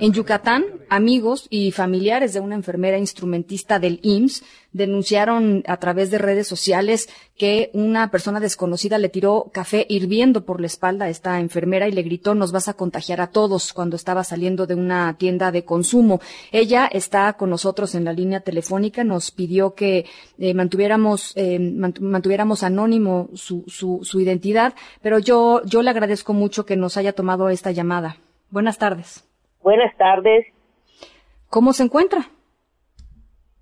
En Yucatán, amigos y familiares de una enfermera instrumentista del IMSS denunciaron a través de redes sociales que una persona desconocida le tiró café hirviendo por la espalda a esta enfermera y le gritó nos vas a contagiar a todos cuando estaba saliendo de una tienda de consumo. Ella está con nosotros en la línea telefónica, nos pidió que eh, mantuviéramos, eh, mantuviéramos anónimo su, su, su identidad, pero yo, yo le agradezco mucho que nos haya tomado esta llamada. Buenas tardes. Buenas tardes. ¿Cómo se encuentra?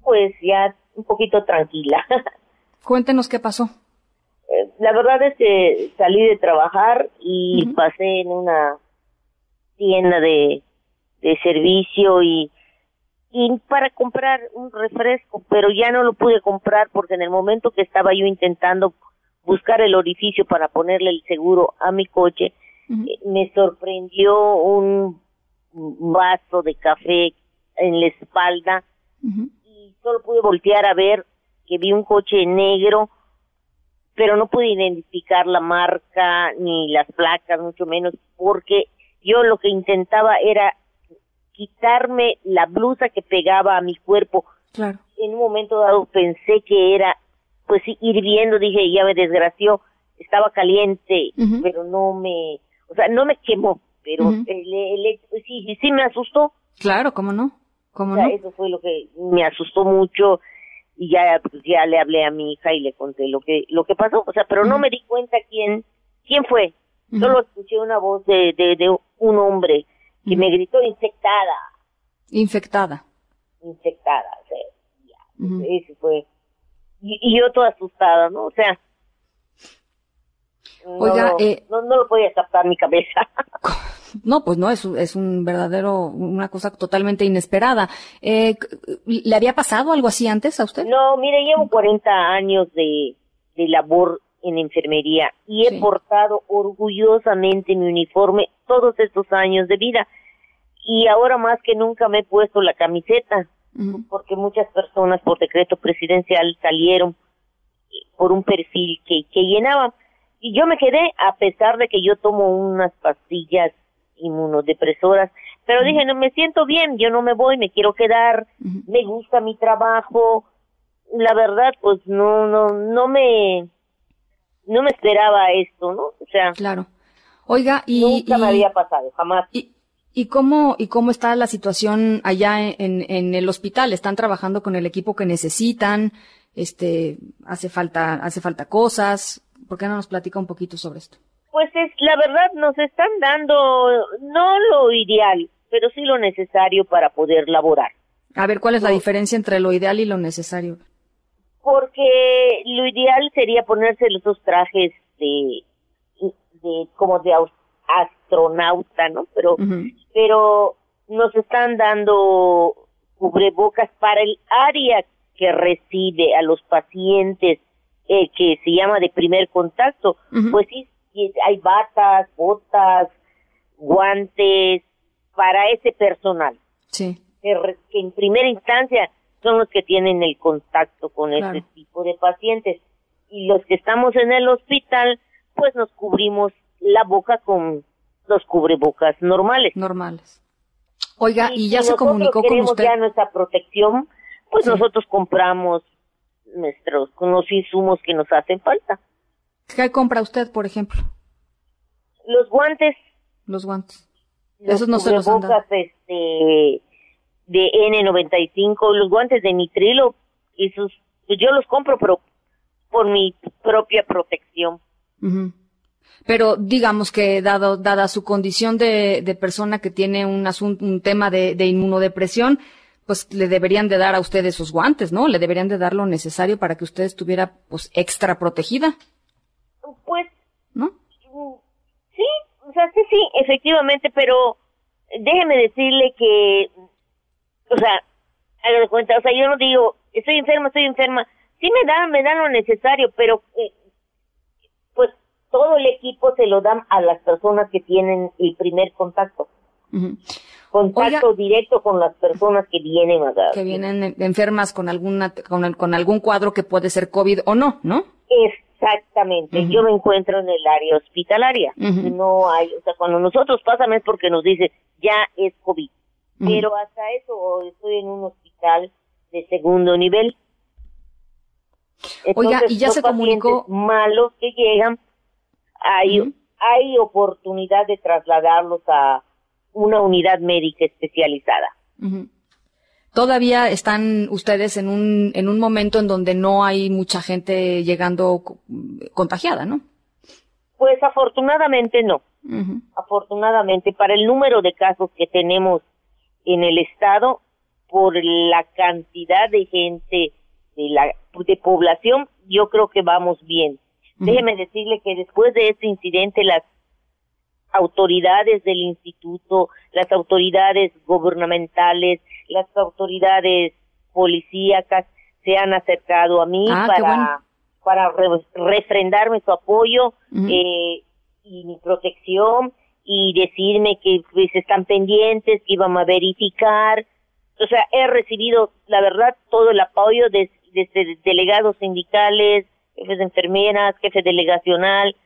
Pues ya un poquito tranquila. Cuéntenos qué pasó. Eh, la verdad es que salí de trabajar y pasé en una tienda de, de servicio y, y para comprar un refresco, pero ya no lo pude comprar porque en el momento que estaba yo intentando buscar el orificio para ponerle el seguro a mi coche, eh, me sorprendió un vaso de café en la espalda y solo pude voltear a ver que vi un coche negro, pero no pude identificar la marca ni las placas, mucho menos, porque yo lo que intentaba era quitarme la blusa que pegaba a mi cuerpo. Claro. En un momento dado pensé que era, pues hirviendo, dije, ya me desgració, estaba caliente, pero no me, o sea, no me quemó, pero el, sí, sí me asustó. Claro, ¿cómo no? ¿Cómo no? Eso fue lo que me asustó mucho y ya pues, ya le hablé a mi hija y le conté lo que lo que pasó, o sea, pero no me di cuenta quién quién fue. Solo escuché una voz de, de, un hombre que me gritó infectada. Infectada. Infectada, o sea, eso fue. Y, y, yo toda asustada, ¿no? O sea, Oiga, eh, no, no, lo podía captar mi cabeza. No, pues no, es, es un verdadero, una cosa totalmente inesperada. Eh, ¿Le había pasado algo así antes a usted? No, mire, llevo 40 años de, de labor en enfermería y he portado orgullosamente mi uniforme todos estos años de vida. Y ahora más que nunca me he puesto la camiseta, porque muchas personas por decreto presidencial salieron por un perfil que, que llenaban y yo me quedé a pesar de que yo tomo unas pastillas inmunodepresoras, pero dije, no me siento bien, yo no me voy, me quiero quedar, me gusta mi trabajo. La verdad, pues no no no me no me esperaba esto, ¿no? O sea, Claro. Oiga, y nunca me había pasado, jamás. Y, ¿Y cómo, y cómo está la situación allá en, en el hospital? ¿Están trabajando con el equipo que necesitan? Este, hace falta, hace falta cosas. ¿Por qué no nos platica un poquito sobre esto? Pues es, la verdad nos están dando no lo ideal, pero sí lo necesario para poder laborar. A ver, ¿cuál es la diferencia entre lo ideal y lo necesario? Porque lo ideal sería ponerse los dos trajes de, de como de astronauta, ¿no? Pero, pero nos están dando cubrebocas para el área que recibe a los pacientes eh, que se llama de primer contacto, pues sí, hay batas, botas, guantes para ese personal. Sí. Que, en primera instancia son los que tienen el contacto con ese tipo de pacientes. Y los que estamos en el hospital, pues nos cubrimos la boca con los cubrebocas normales. Normales. Oiga, y, ya se comunicó con usted. ya nuestra protección, pues nosotros compramos nuestros con los insumos que nos hacen falta. ¿Qué compra usted, por ejemplo? Los guantes. Los guantes. Esos no se los han dado. Este, de N95, los guantes de nitrilo, esos, pues yo los compro, pero por mi propia protección. Pero digamos que dado dada su condición de, de persona que tiene un asunto, un tema de, de inmunodepresión, pues le deberían de dar a usted esos guantes, ¿no? Le deberían de dar lo necesario para que usted estuviera pues extra protegida. Pues, ¿no? Sí, o sea, sí, sí, efectivamente, pero déjeme decirle que, o sea, haga de cuenta, o sea, yo no digo, estoy enferma, estoy enferma, sí me dan, me dan lo necesario, pero eh, pues todo el equipo se lo dan a las personas que tienen el primer contacto contacto directo con las personas que vienen a dar. Que vienen enfermas con alguna con, con, algún cuadro que puede ser COVID o no, ¿no? Exactamente, yo me encuentro en el área hospitalaria. No hay, o sea, cuando nosotros pasamos es porque nos dice ya es COVID. Pero hasta eso estoy en un hospital de segundo nivel. Oiga, y ya se comunicó malos que llegan, hay hay oportunidad de trasladarlos a una unidad médica especializada. Todavía están ustedes en un, en un momento en donde no hay mucha gente llegando contagiada, ¿no? Pues afortunadamente no. Afortunadamente, para el número de casos que tenemos en el estado, por la cantidad de gente, de, la, de población, yo creo que vamos bien. Déjeme decirle que después de este incidente, las autoridades del instituto, las autoridades gubernamentales, las autoridades policíacas se han acercado a mí ah, para, para refrendarme su apoyo eh, y mi protección y decirme que pues están pendientes, que iban a verificar. O sea, he recibido, la verdad, todo el apoyo de, de delegados sindicales, jefes de enfermeras, jefe delegacional.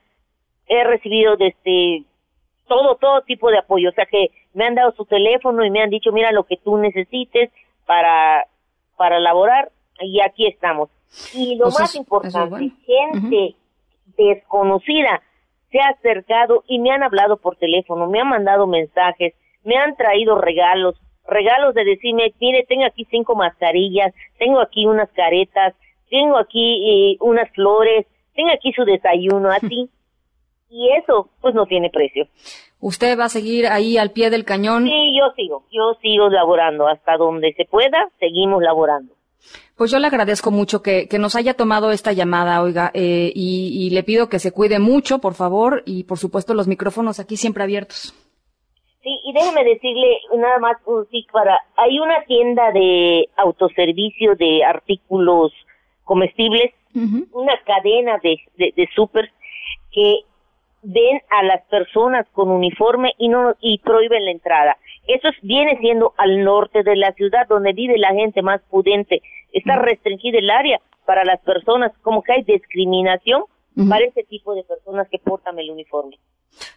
He recibido desde todo, todo tipo de apoyo. O sea que me han dado su teléfono y me han dicho, mira lo que tú necesites para, para laborar y aquí estamos. Y lo pues más importante, gente desconocida se ha acercado y me han hablado por teléfono, me han mandado mensajes, me han traído regalos, regalos de decirme, mire, tengo aquí cinco mascarillas, tengo aquí unas caretas, tengo aquí eh, unas flores, tengo aquí su desayuno, así. y eso, pues no tiene precio. ¿Usted va a seguir ahí al pie del cañón? Sí, yo sigo, yo sigo laborando hasta donde se pueda, seguimos laborando. Pues yo le agradezco mucho que, que nos haya tomado esta llamada, oiga, eh, y, y, le pido que se cuide mucho, por favor, y por supuesto los micrófonos aquí siempre abiertos. Sí, y déjeme decirle nada más, sí, para, hay una tienda de autoservicio de artículos comestibles, una cadena de, de, de super que ven a las personas con uniforme y no y prohíben la entrada. Eso viene siendo al norte de la ciudad donde vive la gente más prudente. Está restringida el área para las personas, como que hay discriminación para ese tipo de personas que portan el uniforme.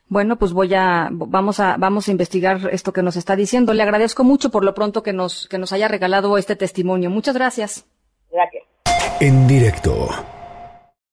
Bueno, pues voy a vamos a vamos a investigar esto que nos está diciendo. Le agradezco mucho por lo pronto que nos que nos haya regalado este testimonio. Muchas gracias. Gracias. En directo